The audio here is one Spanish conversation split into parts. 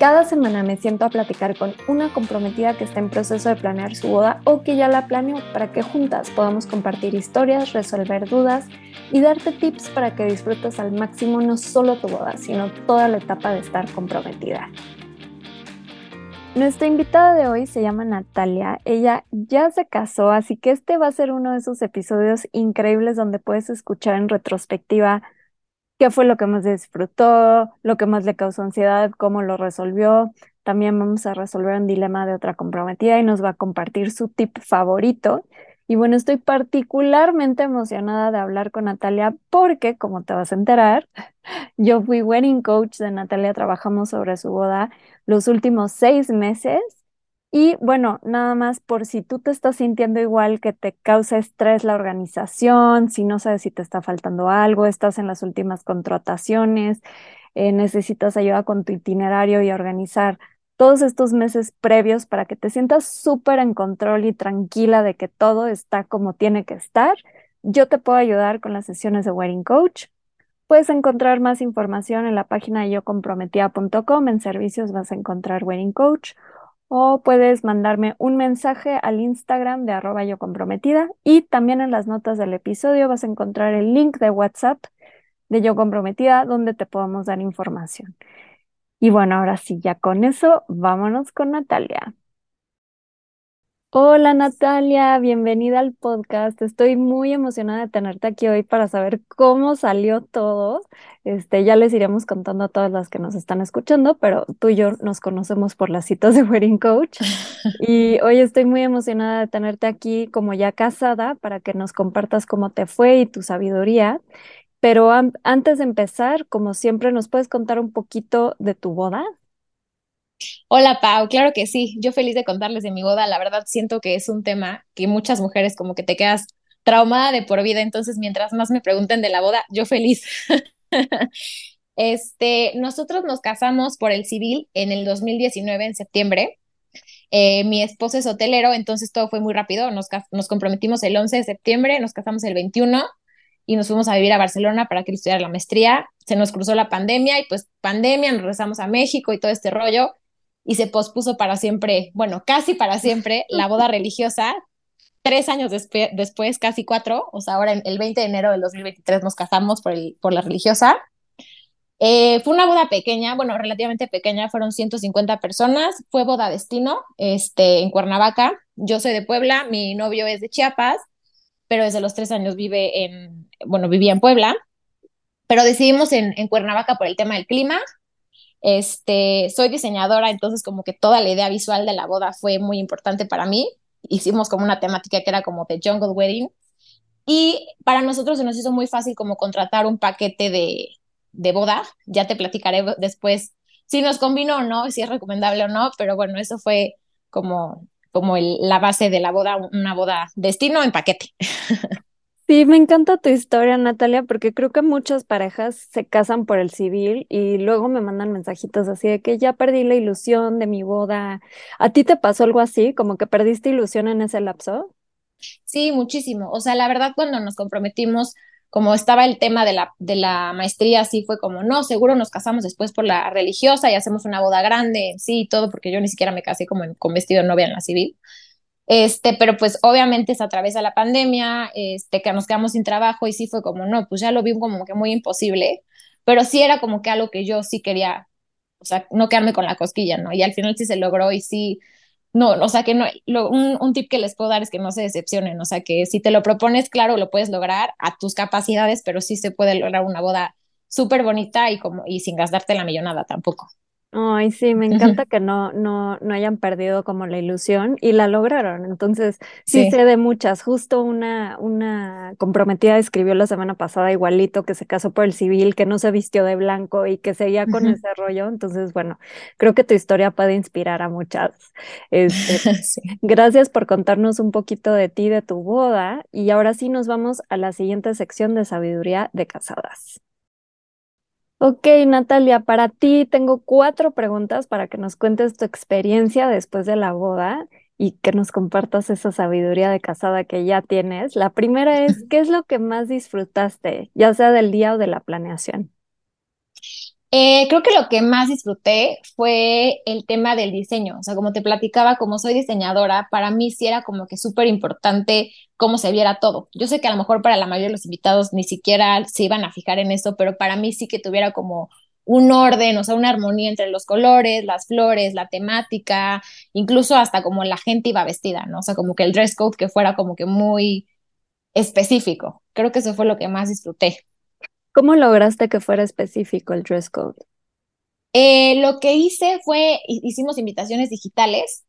Cada semana me siento a platicar con una comprometida que está en proceso de planear su boda o que ya la planeó para que juntas podamos compartir historias, resolver dudas y darte tips para que disfrutes al máximo no solo tu boda, sino toda la etapa de estar comprometida. Nuestra invitada de hoy se llama Natalia. Ella ya se casó, así que este va a ser uno de esos episodios increíbles donde puedes escuchar en retrospectiva qué fue lo que más disfrutó, lo que más le causó ansiedad, cómo lo resolvió. También vamos a resolver un dilema de otra comprometida y nos va a compartir su tip favorito. Y bueno, estoy particularmente emocionada de hablar con Natalia porque, como te vas a enterar, yo fui wedding coach de Natalia, trabajamos sobre su boda los últimos seis meses y bueno, nada más por si tú te estás sintiendo igual que te causa estrés la organización, si no sabes si te está faltando algo, estás en las últimas contrataciones, eh, necesitas ayuda con tu itinerario y organizar todos estos meses previos para que te sientas súper en control y tranquila de que todo está como tiene que estar, yo te puedo ayudar con las sesiones de Wedding Coach. Puedes encontrar más información en la página de yocomprometida.com. En servicios vas a encontrar Wedding Coach o puedes mandarme un mensaje al Instagram de arroba yo comprometida y también en las notas del episodio vas a encontrar el link de WhatsApp de yo comprometida donde te podemos dar información. Y bueno, ahora sí, ya con eso, vámonos con Natalia. Hola Natalia, bienvenida al podcast. Estoy muy emocionada de tenerte aquí hoy para saber cómo salió todo. Este, ya les iremos contando a todas las que nos están escuchando, pero tú y yo nos conocemos por las citas de Wedding Coach. Y hoy estoy muy emocionada de tenerte aquí como ya casada para que nos compartas cómo te fue y tu sabiduría. Pero antes de empezar, como siempre, ¿nos puedes contar un poquito de tu boda? Hola Pau, claro que sí, yo feliz de contarles de mi boda, la verdad siento que es un tema que muchas mujeres como que te quedas traumada de por vida, entonces mientras más me pregunten de la boda, yo feliz. este, nosotros nos casamos por el civil en el 2019, en septiembre. Eh, mi esposo es hotelero, entonces todo fue muy rápido, nos, nos comprometimos el 11 de septiembre, nos casamos el 21 y nos fuimos a vivir a Barcelona para que estudiara la maestría. Se nos cruzó la pandemia y pues pandemia, nos regresamos a México y todo este rollo y se pospuso para siempre, bueno, casi para siempre, la boda religiosa. Tres años después, casi cuatro, o sea, ahora el 20 de enero del 2023 nos casamos por, el, por la religiosa. Eh, fue una boda pequeña, bueno, relativamente pequeña, fueron 150 personas, fue boda destino, este, en Cuernavaca. Yo soy de Puebla, mi novio es de Chiapas, pero desde los tres años vive en, bueno, vivía en Puebla, pero decidimos en, en Cuernavaca por el tema del clima, este, soy diseñadora, entonces como que toda la idea visual de la boda fue muy importante para mí. Hicimos como una temática que era como de Jungle Wedding. Y para nosotros se nos hizo muy fácil como contratar un paquete de, de boda. Ya te platicaré después si nos combinó o no, si es recomendable o no, pero bueno, eso fue como, como la base de la boda, una boda destino en paquete. Sí, me encanta tu historia, Natalia, porque creo que muchas parejas se casan por el civil y luego me mandan mensajitos así de que ya perdí la ilusión de mi boda. ¿A ti te pasó algo así, como que perdiste ilusión en ese lapso? Sí, muchísimo. O sea, la verdad, cuando nos comprometimos, como estaba el tema de la, de la maestría, sí fue como, no, seguro nos casamos después por la religiosa y hacemos una boda grande, sí, y todo, porque yo ni siquiera me casé como con vestido de novia en la civil. Este, pero pues obviamente se atraviesa la pandemia, este, que nos quedamos sin trabajo y sí fue como, no, pues ya lo vi como que muy imposible, pero sí era como que algo que yo sí quería, o sea, no quedarme con la cosquilla, ¿no? Y al final sí se logró y sí, no, o sea, que no, un, un tip que les puedo dar es que no se decepcionen, o sea, que si te lo propones, claro, lo puedes lograr a tus capacidades, pero sí se puede lograr una boda súper bonita y como, y sin gastarte la millonada tampoco. Ay, sí, me encanta que no, no, no hayan perdido como la ilusión y la lograron. Entonces, sí, sé de muchas. Justo una, una comprometida escribió la semana pasada igualito que se casó por el civil, que no se vistió de blanco y que seguía con ese rollo. Entonces, bueno, creo que tu historia puede inspirar a muchas. Este, Gracias por contarnos un poquito de ti, de tu boda. Y ahora sí nos vamos a la siguiente sección de sabiduría de casadas. Ok, Natalia, para ti tengo cuatro preguntas para que nos cuentes tu experiencia después de la boda y que nos compartas esa sabiduría de casada que ya tienes. La primera es, ¿qué es lo que más disfrutaste, ya sea del día o de la planeación? Eh, creo que lo que más disfruté fue el tema del diseño. O sea, como te platicaba, como soy diseñadora, para mí sí era como que súper importante cómo se viera todo. Yo sé que a lo mejor para la mayoría de los invitados ni siquiera se iban a fijar en eso, pero para mí sí que tuviera como un orden, o sea, una armonía entre los colores, las flores, la temática, incluso hasta como la gente iba vestida, ¿no? O sea, como que el dress code que fuera como que muy específico. Creo que eso fue lo que más disfruté. ¿Cómo lograste que fuera específico el dress code? Eh, lo que hice fue, hicimos invitaciones digitales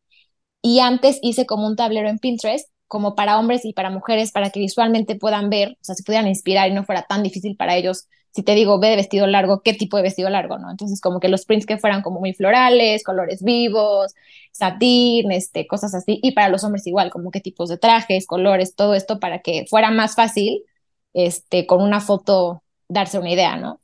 y antes hice como un tablero en Pinterest, como para hombres y para mujeres, para que visualmente puedan ver, o sea, se pudieran inspirar y no fuera tan difícil para ellos. Si te digo, ve de vestido largo, ¿qué tipo de vestido largo, no? Entonces, como que los prints que fueran como muy florales, colores vivos, satín, este, cosas así. Y para los hombres igual, como qué tipos de trajes, colores, todo esto para que fuera más fácil, este, con una foto darse una idea, ¿no?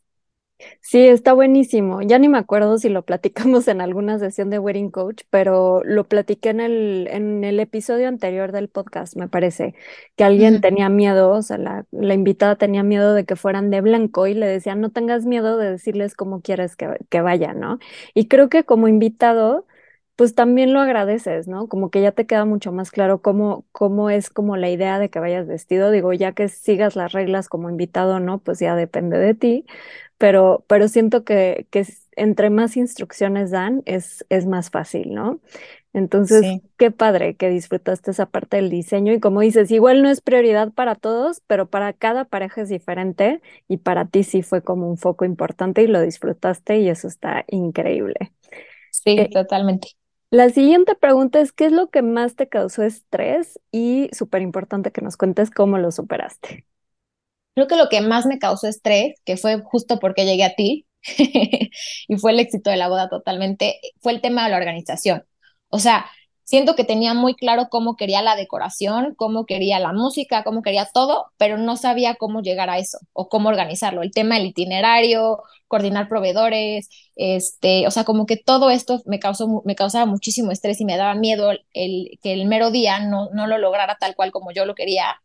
Sí, está buenísimo. Ya ni me acuerdo si lo platicamos en alguna sesión de Wedding Coach, pero lo platiqué en el, en el episodio anterior del podcast, me parece, que alguien tenía miedo, o sea, la, la, invitada tenía miedo de que fueran de blanco y le decían, no tengas miedo de decirles cómo quieres que, que vayan, ¿no? Y creo que como invitado pues también lo agradeces, ¿no? Como que ya te queda mucho más claro cómo, cómo es como la idea de que vayas vestido. Digo, ya que sigas las reglas como invitado, ¿no? Pues ya depende de ti, pero, pero siento que, que entre más instrucciones dan, es, es más fácil, ¿no? Entonces, qué padre que disfrutaste esa parte del diseño y como dices, igual no es prioridad para todos, pero para cada pareja es diferente y para ti sí fue como un foco importante y lo disfrutaste y eso está increíble. Sí, eh, totalmente. La siguiente pregunta es, ¿qué es lo que más te causó estrés? Y súper importante que nos cuentes cómo lo superaste. Creo que lo que más me causó estrés, que fue justo porque llegué a ti y fue el éxito de la boda totalmente, fue el tema de la organización. O sea, siento que tenía muy claro cómo quería la decoración, cómo quería la música, cómo quería todo, pero no sabía cómo llegar a eso o cómo organizarlo. El tema del itinerario, coordinar proveedores, este, o sea, como que todo esto me causó, me causaba muchísimo estrés y me daba miedo el, que el mero día no, no lo lograra tal cual como yo lo quería.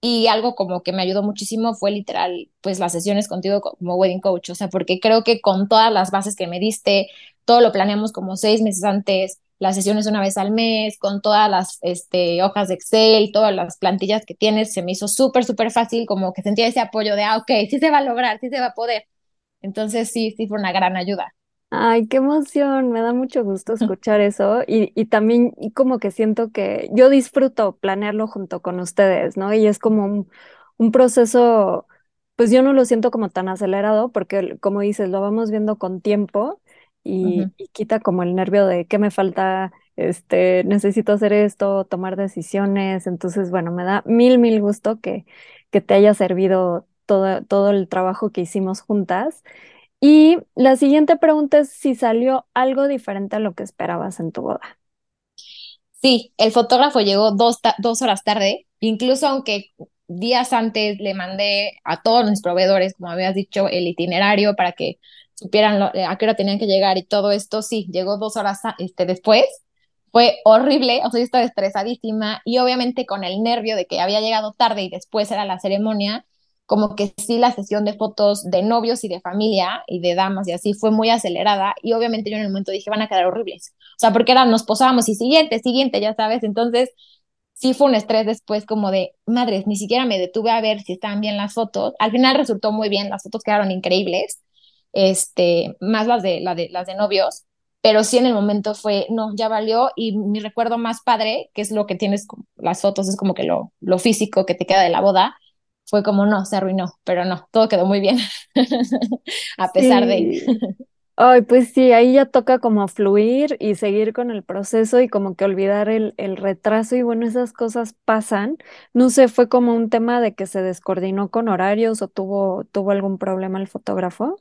Y algo como que me ayudó muchísimo fue literal, pues las sesiones contigo como wedding coach, o sea, porque creo que con todas las bases que me diste, todo lo planeamos como seis meses antes, las sesiones una vez al mes, con todas las este, hojas de Excel, todas las plantillas que tienes, se me hizo súper, súper fácil, como que sentía ese apoyo de, ah, ok, sí se va a lograr, sí se va a poder. Entonces sí, sí fue una gran ayuda. Ay, qué emoción, me da mucho gusto escuchar eso y, y también y como que siento que yo disfruto planearlo junto con ustedes, ¿no? Y es como un, un proceso, pues yo no lo siento como tan acelerado porque como dices, lo vamos viendo con tiempo y, quita como el nervio de qué me falta, este, necesito hacer esto, tomar decisiones. Entonces, bueno, me da mil, mil gusto que, que te haya servido todo, todo el trabajo que hicimos juntas. Y la siguiente pregunta es si salió algo diferente a lo que esperabas en tu boda. Sí, el fotógrafo llegó dos, dos horas tarde, incluso aunque días antes le mandé a todos mis proveedores, como habías dicho, el itinerario para que supieran eh, a qué hora tenían que llegar y todo esto, sí, llegó dos horas este, después. Fue horrible, o sea, yo estaba estresadísima y obviamente con el nervio de que había llegado tarde y después era la ceremonia, como que sí la sesión de fotos de novios y de familia y de damas y así fue muy acelerada y obviamente yo en el momento dije van a quedar horribles. O sea, porque era, nos posábamos y siguiente, siguiente, ya sabes, entonces sí fue un estrés después como de, madres, ni siquiera me detuve a ver si estaban bien las fotos. Al final resultó muy bien, las fotos quedaron increíbles este, más las de, la de, las de novios, pero sí en el momento fue, no, ya valió y mi recuerdo más padre, que es lo que tienes, las fotos, es como que lo, lo físico que te queda de la boda, fue como, no, se arruinó, pero no, todo quedó muy bien, a pesar de... Ay, pues sí, ahí ya toca como fluir y seguir con el proceso y como que olvidar el, el, retraso y bueno, esas cosas pasan. No sé, fue como un tema de que se descoordinó con horarios o tuvo, tuvo algún problema el fotógrafo.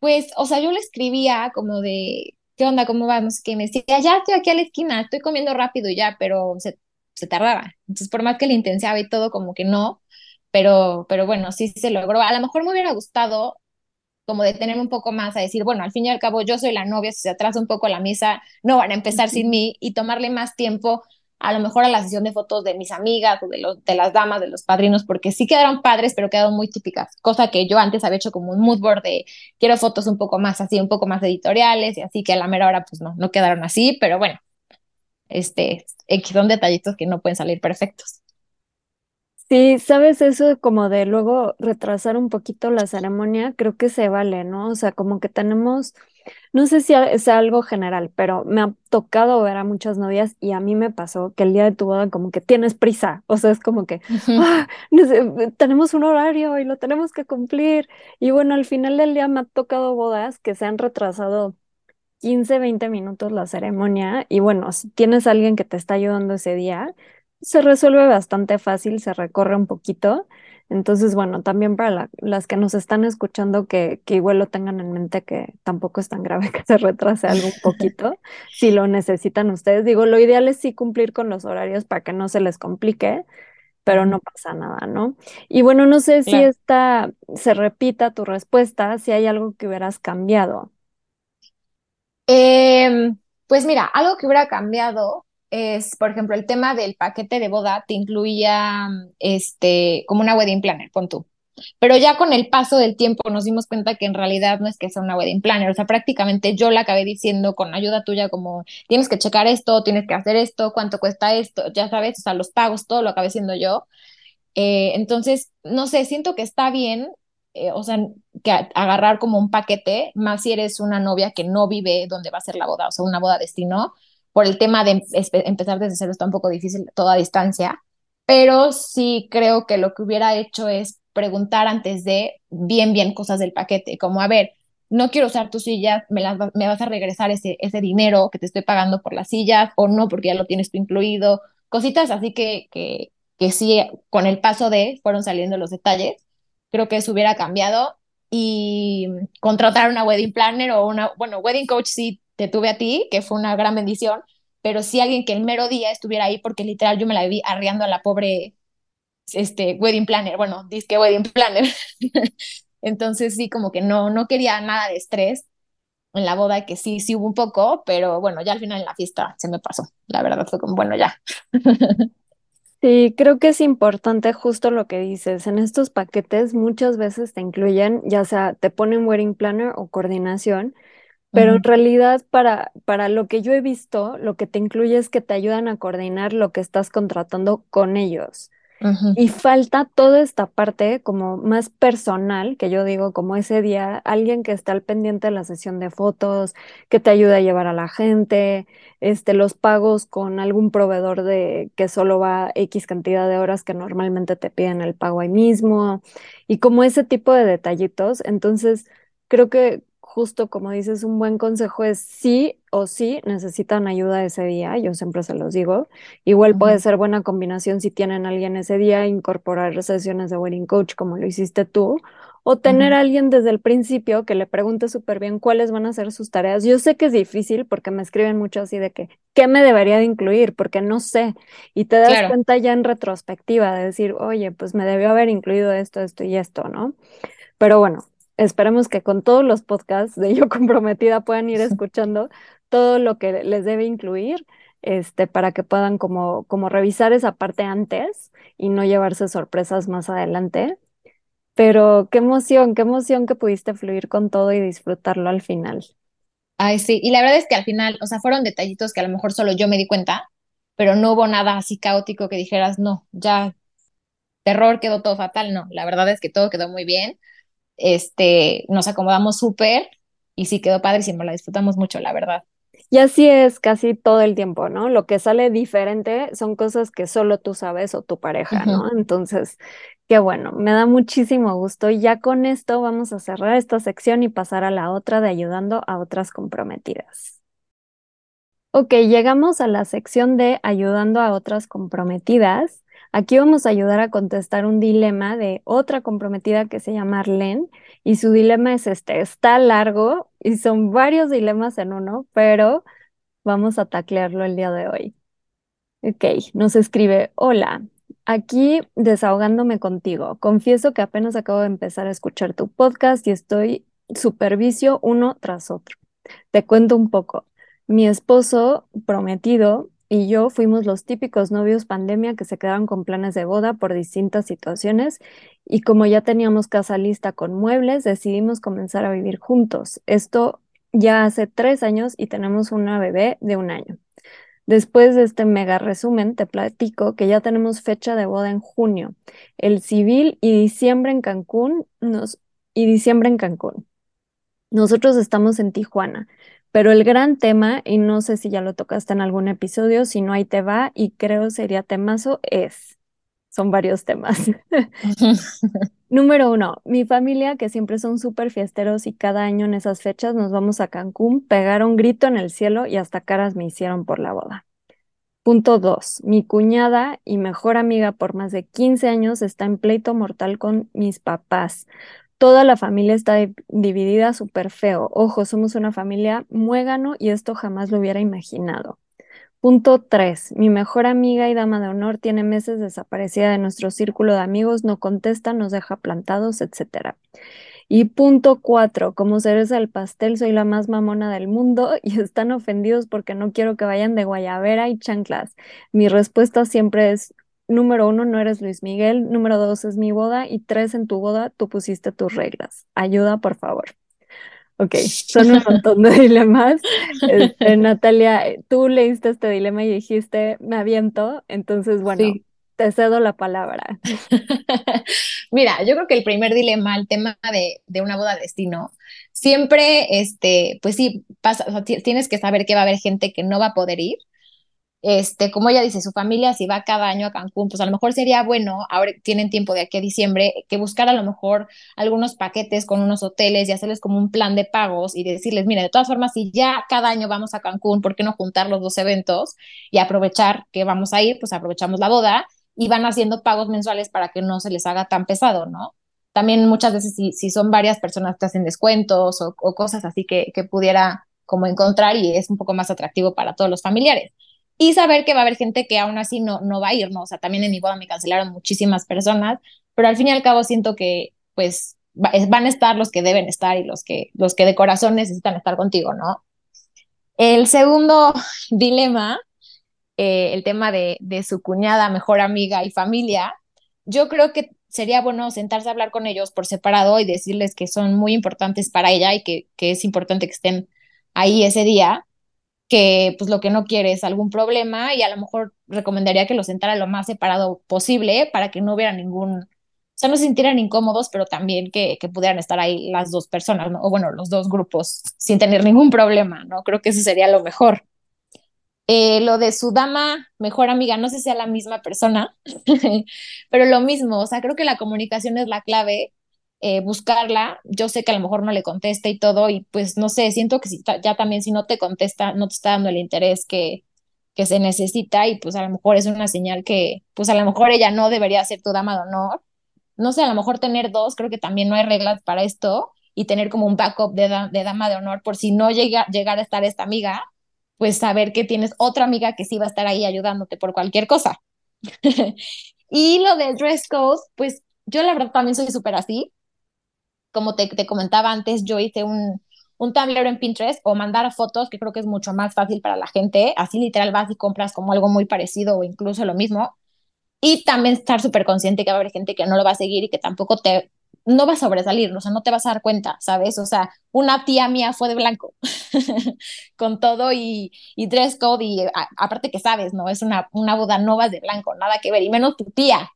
Pues, o sea, yo le escribía como de, ¿qué onda? ¿Cómo vamos? Que me decía, ya estoy aquí a la esquina, estoy comiendo rápido ya, pero se, se tardaba. Entonces, por más que le intensiaba y todo, como que no, pero, pero bueno, sí se logró. A lo mejor me hubiera gustado como de tener un poco más a decir, bueno, al fin y al cabo yo soy la novia, si se atrasa un poco la misa, no van a empezar sin mí y tomarle más tiempo a lo mejor a la sesión de fotos de mis amigas o de, los, de las damas, de los padrinos, porque sí quedaron padres, pero quedaron muy típicas, cosa que yo antes había hecho como un mood board de quiero fotos un poco más así, un poco más editoriales y así que a la mera hora pues no, no quedaron así, pero bueno, este, son detallitos que no pueden salir perfectos. Sí, sabes eso como de luego retrasar un poquito la ceremonia, creo que se vale, ¿no? O sea, como que tenemos, no sé si es algo general, pero me ha tocado ver a muchas novias y a mí me pasó que el día de tu boda como que tienes prisa, o sea, es como que ah, tenemos un horario y lo tenemos que cumplir. Y bueno, al final del día me ha tocado bodas que se han retrasado 15, 20 minutos la ceremonia y bueno, si tienes a alguien que te está ayudando ese día se resuelve bastante fácil, se recorre un poquito. Entonces, bueno, también para las que nos están escuchando, que, que, igual lo tengan en mente que tampoco es tan grave que se retrase algo un poquito, si lo necesitan ustedes. Digo, lo ideal es sí cumplir con los horarios para que no se les complique, pero no pasa nada, ¿no? Y bueno, no sé si esta se repita tu respuesta, si hay algo que hubieras cambiado. Em, pues mira, algo que hubiera cambiado es, por ejemplo, el tema del paquete de boda te incluía este, como una wedding planner, pon tú. Pero ya con el paso del tiempo nos dimos cuenta que en realidad no es que sea una wedding planner, o sea, prácticamente yo la acabé diciendo con ayuda tuya como tienes que checar esto, tienes que hacer esto, cuánto cuesta esto, ya sabes, o sea, los pagos, todo lo acabé siendo yo. Eh, entonces, no sé, siento que está bien, eh, o sea, que agarrar como un paquete, más si eres una novia que no vive donde va a ser la boda, o sea, una boda destino, por el tema de empezar desde cero está un poco difícil toda distancia, pero sí creo que lo que hubiera hecho es preguntar antes de bien, bien cosas del paquete, como, a ver, no quiero usar tus sillas, me, las, me vas a regresar ese, ese dinero que te estoy pagando por las sillas o no, porque ya lo tienes tú incluido, cositas así que, que, que sí, con el paso de fueron saliendo los detalles, creo que eso hubiera cambiado y contratar una wedding planner o una, bueno, wedding coach sí te tuve a ti, que fue una gran bendición, pero sí alguien que el mero día estuviera ahí, porque literal yo me la vi arriando a la pobre este, wedding planner, bueno, disque wedding planner. Entonces sí, como que no, no quería nada de estrés en la boda, que sí, sí hubo un poco, pero bueno, ya al final en la fiesta se me pasó. La verdad fue como, bueno, ya. Sí, creo que es importante justo lo que dices. En estos paquetes muchas veces te incluyen, ya sea te ponen wedding planner o coordinación, pero en realidad para, para lo que yo he visto, lo que te incluye es que te ayudan a coordinar lo que estás contratando con ellos. Y falta toda esta parte como más personal, que yo digo, como ese día, alguien que está al pendiente de la sesión de fotos, que te ayuda a llevar a la gente, este, los pagos con algún proveedor de que solo va X cantidad de horas que normalmente te piden el pago ahí mismo, y como ese tipo de detallitos. Entonces, creo que justo como dices, un buen consejo es sí o sí necesitan ayuda ese día, yo siempre se los digo. Igual puede ser buena combinación si tienen a alguien ese día, incorporar sesiones de wedding coach como lo hiciste tú, o tener a alguien desde el principio que le pregunte súper bien cuáles van a ser sus tareas. Yo sé que es difícil porque me escriben mucho así de que, ¿qué me debería de incluir? Porque no sé. Y te das cuenta ya en retrospectiva de decir, oye, pues me debió haber incluido esto, esto y esto, ¿no? Pero bueno, Esperemos que con todos los podcasts de Yo Comprometida puedan ir escuchando todo lo que les debe incluir, este, para que puedan como, como revisar esa parte antes y no llevarse sorpresas más adelante. Pero qué emoción, qué emoción que pudiste fluir con todo y disfrutarlo al final. Ay, sí, y la verdad es que al final, o sea, fueron detallitos que a lo mejor solo yo me di cuenta, pero no hubo nada así caótico que dijeras, no, ya, terror, quedó todo fatal, no, la verdad es que todo quedó muy bien este, nos acomodamos súper y sí quedó padrísimo, la disfrutamos mucho, la verdad. Y así es casi todo el tiempo, ¿no? Lo que sale diferente son cosas que solo tú sabes o tu pareja, ¿no? Entonces, qué bueno, me da muchísimo gusto. Y ya con esto vamos a cerrar esta sección y pasar a la otra de ayudando a otras comprometidas. Ok, llegamos a la sección de ayudando a otras comprometidas. Aquí vamos a ayudar a contestar un dilema de otra comprometida que se llama Arlene y su dilema es este, está largo y son varios dilemas en uno, pero vamos a taclearlo el día de hoy. Ok, nos escribe, hola, aquí desahogándome contigo. Confieso que apenas acabo de empezar a escuchar tu podcast y estoy supervicio uno tras otro. Te cuento un poco. Mi esposo prometido y yo fuimos los típicos novios pandemia que se quedaron con planes de boda por distintas situaciones y como ya teníamos casa lista con muebles, decidimos comenzar a vivir juntos. Esto ya hace tres años y tenemos una bebé de un año. Después de este mega resumen, te platico que ya tenemos fecha de boda en junio, el civil y diciembre en Cancún, nos, y diciembre en Cancún. Nosotros estamos en Tijuana, pero el gran tema, y no sé si ya lo tocaste en algún episodio, si no ahí te va, y creo sería temazo, es, son varios temas. Número uno, mi familia, que siempre son súper fiesteros y cada año en esas fechas nos vamos a Cancún, pegaron grito en el cielo y hasta caras me hicieron por la boda. Punto dos, mi cuñada y mejor amiga por más de 15 años está en pleito mortal con mis papás. Toda la familia está dividida súper feo. Ojo, somos una familia muégano y esto jamás lo hubiera imaginado. Punto 3. Mi mejor amiga y dama de honor tiene meses desaparecida de nuestro círculo de amigos, no contesta, nos deja plantados, etc. Y punto 4. Como cereza del pastel, soy la más mamona del mundo y están ofendidos porque no quiero que vayan de guayabera y chanclas. Mi respuesta siempre es, número uno, no eres Luis Miguel, número dos, es mi boda y tres, en tu boda tú pusiste tus reglas. Ayuda, por favor. Ok, son un montón de dilemas. Este, Natalia, tú leíste este dilema y dijiste, me aviento, entonces, bueno, te cedo la palabra. Mira, yo creo que el primer dilema, el tema de, de una boda destino, siempre, este, pues sí, pasa, tienes que saber que va a haber gente que no va a poder ir este, como ella dice, su familia si va cada año a Cancún, pues a lo mejor sería bueno, ahora tienen tiempo de aquí a diciembre, que buscar a lo mejor algunos paquetes con unos hoteles y hacerles como un plan de pagos y decirles, mire, de todas formas, si ya cada año vamos a Cancún, ¿por qué no juntar los dos eventos y aprovechar que vamos a ir? Pues aprovechamos la boda y van haciendo pagos mensuales para que no se les haga tan pesado, ¿no? También muchas veces si, si son varias personas que hacen descuentos o, o cosas así que, que pudiera como encontrar y es un poco más atractivo para todos los familiares y saber que va a haber gente que aún así no, no va a ir, ¿no? O sea, también en mi boda me cancelaron muchísimas personas, pero al fin y al cabo siento que, pues, van a estar los que deben estar y los que, los que de corazón necesitan estar contigo, ¿no? El segundo dilema, eh, el tema de, de su cuñada, mejor amiga y familia, yo creo que sería bueno sentarse a hablar con ellos por separado y decirles que son muy importantes para ella y que, que es importante que estén ahí ese día que pues lo que no quiere es algún problema y a lo mejor recomendaría que lo sentara lo más separado posible para que no hubiera ningún, o sea, no se sintieran incómodos, pero también que, que pudieran estar ahí las dos personas, o bueno, los dos grupos sin tener ningún problema, ¿no? Creo que eso sería lo mejor. Eh, lo de su dama, mejor amiga, no sé si sea la misma persona, pero lo mismo, o sea, creo que la comunicación es la clave eh, buscarla. Yo sé que a lo mejor no le contesta y todo, y pues no sé, siento que si ya también si no te contesta, no te está dando el interés que, que se necesita, y pues a lo mejor es una señal que, pues a lo mejor ella no debería ser tu dama de honor. No sé, a lo mejor tener dos, creo que también no hay reglas para esto, y tener como un backup de, dama de honor por si no llega llegar a estar esta amiga, pues saber que tienes otra amiga que sí va a estar ahí ayudándote por cualquier cosa. y lo del dress code, pues yo la verdad también soy súper así como te, te comentaba antes, yo hice un, un tablero en Pinterest o mandar fotos, que creo que es mucho más fácil para la gente. Así literal vas y compras como algo muy parecido o incluso lo mismo. Y también estar súper consciente que va a haber gente que no lo va a seguir y que tampoco te, no va a sobresalir, o sea, no te vas a dar cuenta, ¿sabes? O sea, una tía mía fue de blanco, con todo y, y dress code y aparte que sabes, ¿no? Es una, una boda, no vas de blanco, nada que ver, y menos tu tía.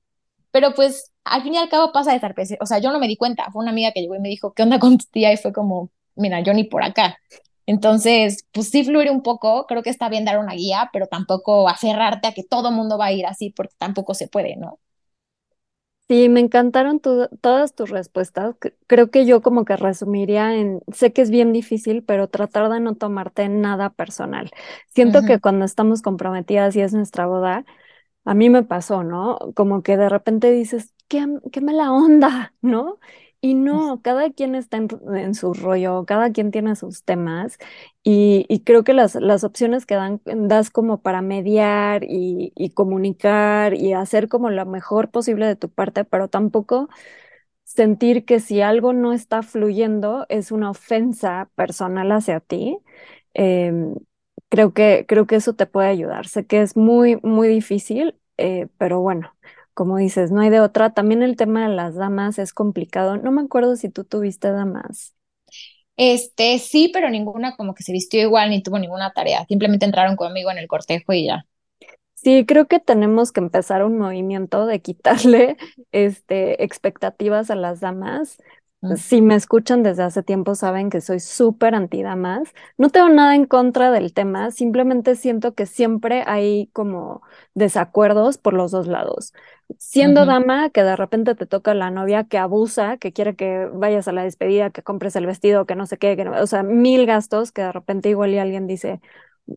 Pero pues al fin y al cabo pasa de estar O sea, yo no me di cuenta. Fue una amiga que llegó y me dijo, ¿qué onda con tu tía? Y fue como, mira, yo ni por acá. Entonces, pues sí fluir un poco. Creo que está bien dar una guía, pero tampoco aferrarte a que todo el mundo va a ir así, porque tampoco se puede, ¿no? Sí, me encantaron todas tus respuestas. Creo que yo como que resumiría en, sé que es bien difícil, pero tratar de no tomarte nada personal. Siento que cuando estamos comprometidas y es nuestra boda, a mí me pasó, ¿no? Como que de repente dices, qué, qué mala onda, ¿no? Y no, cada quien está en, su rollo, cada quien tiene sus temas y, y creo que las, las, opciones que dan, das como para mediar y, y, comunicar y hacer como lo mejor posible de tu parte, pero tampoco sentir que si algo no está fluyendo es una ofensa personal hacia ti. Em, creo que, creo que eso te puede ayudar. Sé que es muy, muy difícil, eh, pero bueno, como dices, no hay de otra. También el tema de las damas es complicado. No me acuerdo si tú tuviste damas. Este, sí, pero ninguna como que se vistió igual ni tuvo ninguna tarea. Simplemente entraron conmigo en el cortejo y ya. Sí, creo que tenemos que empezar un movimiento de quitarle este, expectativas a las damas. Si me escuchan desde hace tiempo, saben que soy súper antidamas. No tengo nada en contra del tema, simplemente siento que siempre hay como desacuerdos por los dos lados. Siendo dama, que de repente te toca la novia que abusa, que quiere que vayas a la despedida, que compres el vestido, que no sé qué, que no- o sea, mil gastos que de repente igual y alguien dice,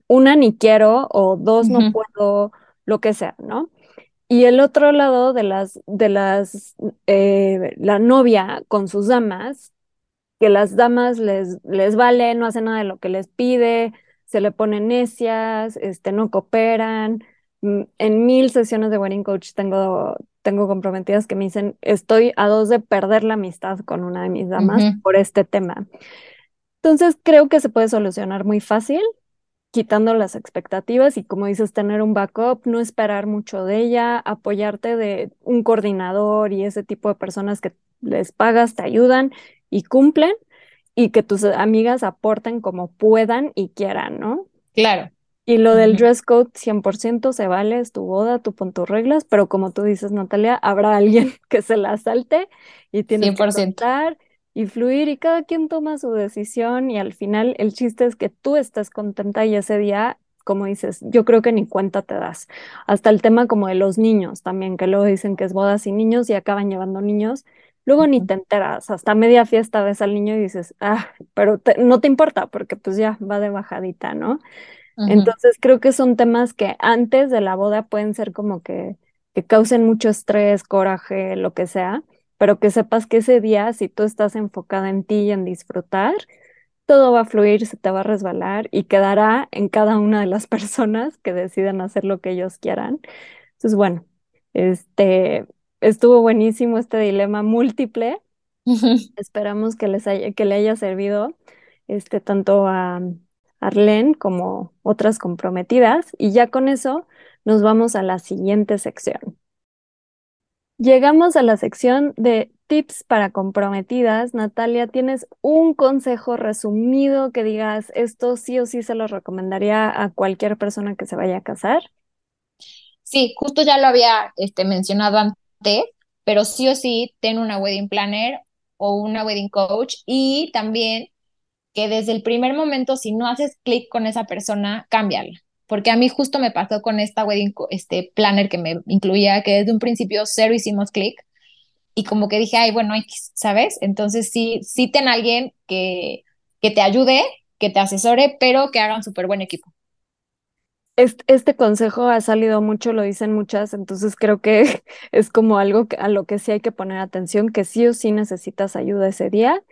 una ni quiero o dos no puedo, lo que sea, ¿no? Y el otro lado de las, de las, eh, la novia con sus damas, que las damas les, les vale, no hacen nada de lo que les pide, se le ponen necias, este, no cooperan. Mm, En mil sesiones de Wedding Coach tengo, tengo comprometidas que me dicen, estoy a dos de perder la amistad con una de mis damas por este tema. Entonces creo que se puede solucionar muy fácil quitando las expectativas y como dices, tener un backup, no esperar mucho de ella, apoyarte de un coordinador y ese tipo de personas que les pagas, te ayudan y cumplen y que tus amigas aporten como puedan y quieran, ¿no? Claro. Y lo del dress code 100% se vale, es tu boda, tú pon tus reglas, pero como tú dices, Natalia, habrá alguien que se la salte y tienes que 100%. Y fluir y cada quien toma su decisión y al final el chiste es que tú estés contenta y ese día, como dices, yo creo que ni cuenta te das. Hasta el tema como de los niños también, que luego dicen que es boda sin niños y acaban llevando niños. Luego ni te enteras, hasta media fiesta ves al niño y dices, ah, pero te- no te importa porque pues ya va de bajadita, ¿no? Entonces creo que son temas que antes de la boda pueden ser como que, que causen mucho estrés, coraje, lo que sea, pero que sepas que ese día, si tú estás enfocada en ti y en disfrutar, todo va a fluir, se te va a resbalar y quedará en cada una de las personas que decidan hacer lo que ellos quieran. Entonces, bueno, este estuvo buenísimo este dilema múltiple. Esperamos que les haya, que le haya servido este, tanto a Arlene como otras comprometidas. Y ya con eso nos vamos a la siguiente sección. Llegamos a la sección de tips para comprometidas. Natalia, ¿tienes un consejo resumido que digas esto sí o sí se lo recomendaría a cualquier persona que se vaya a casar? Sí, justo ya lo había este, mencionado antes, pero sí o sí ten una wedding planner o una wedding coach y también que desde el primer momento, si no haces clic con esa persona, cámbiala. Porque a mí justo me pasó con esta wedding este planner que me incluía, que desde un principio cero hicimos clic y como que dije, ay, bueno, ¿sabes? Entonces sí, sí ten alguien que, que te ayude, que te asesore, pero que haga un súper buen equipo. Este, consejo ha salido mucho, lo dicen muchas, entonces creo que es como algo a lo que sí hay que poner atención, que sí o sí necesitas ayuda ese día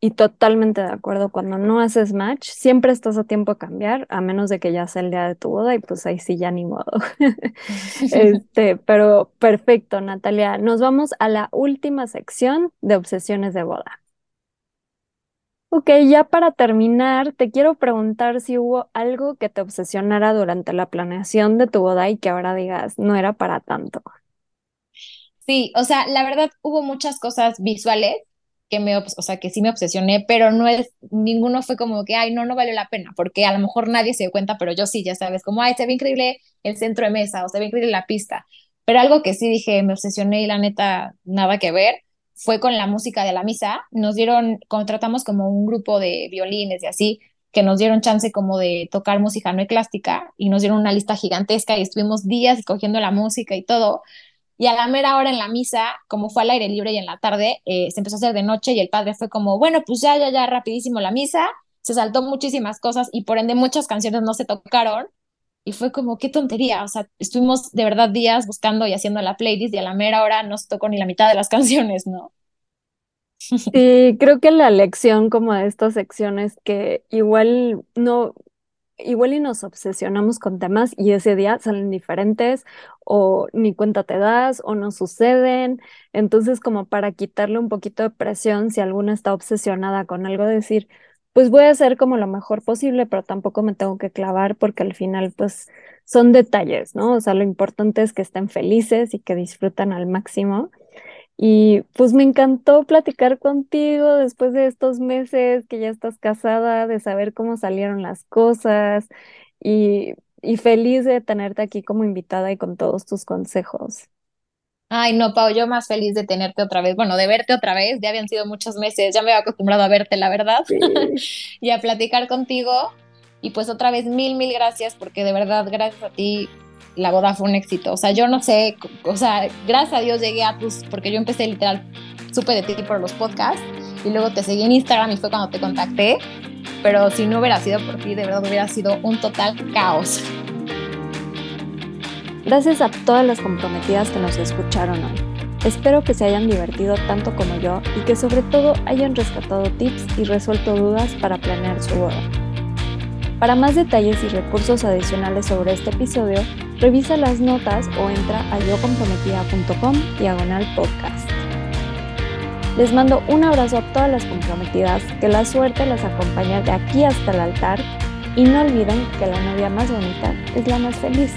y totalmente de acuerdo, cuando no haces match, siempre estás a tiempo de cambiar, a menos de que ya sea el día de tu boda y pues ahí sí ya ni modo. Este, pero perfecto, Natalia. Nos vamos a la última sección de obsesiones de boda. Ok, ya para terminar, te quiero preguntar si hubo algo que te obsesionara durante la planeación de tu boda y que ahora digas no era para tanto. Sí, o sea, la verdad hubo muchas cosas visuales que me, o sea, que sí me obsesioné, pero no es, ninguno fue como que, ay, no, no valió la pena, porque a lo mejor nadie se dio cuenta, pero yo sí, ya sabes, como, ay, se ve increíble el centro de mesa o se ve increíble la pista. Pero algo que sí dije, me obsesioné y la neta, nada que ver, fue con la música de la misa. Nos dieron, contratamos como un grupo de violines y así, que nos dieron chance como de tocar música no clásica y nos dieron una lista gigantesca y estuvimos días escogiendo la música y todo. Y a la mera hora en la misa, como fue al aire libre y en la tarde, eh, se empezó a hacer de noche y el padre fue como, bueno, pues ya, ya, ya, rapidísimo la misa. Se saltó muchísimas cosas y por ende muchas canciones no se tocaron. Y fue como, qué tontería. O sea, estuvimos de verdad días buscando y haciendo la playlist y a la mera hora no se tocó ni la mitad de las canciones, ¿no? Sí, creo que la lección como de estas secciones que igual no igual y nos obsesionamos con temas y ese día salen diferentes o ni cuenta te das o no suceden. Entonces, como para quitarle un poquito de presión, si alguna está obsesionada con algo, decir, pues voy a hacer como lo mejor posible, pero tampoco me tengo que clavar porque al final, pues son detalles, ¿no? O sea, lo importante es que estén felices y que disfrutan al máximo. Y pues me encantó platicar contigo después de estos meses que ya estás casada, de saber cómo salieron las cosas y, y feliz de tenerte aquí como invitada y con todos tus consejos. Ay, no, Pau, yo más feliz de tenerte otra vez, bueno, de verte otra vez, ya habían sido muchos meses, ya me había acostumbrado a verte, la verdad, Sí. y a platicar contigo. Y pues otra vez, mil, mil gracias, porque de verdad, gracias a ti, la boda fue un éxito. O sea, yo no sé, o sea, gracias a Dios llegué a tus, porque yo empecé literal, supe de ti por los podcasts, y luego te seguí en Instagram y fue cuando te contacté, pero si no hubiera sido por ti, de verdad hubiera sido un total caos. Gracias a todas las comprometidas que nos escucharon hoy. Espero que se hayan divertido tanto como yo y que sobre todo hayan rescatado tips y resuelto dudas para planear su boda. Para más detalles y recursos adicionales sobre este episodio, revisa las notas o entra a yocomprometida.com diagonal podcast. Les mando un abrazo a todas las comprometidas, que la suerte las acompañe de aquí hasta el altar y no olviden que la novia más bonita es la más feliz.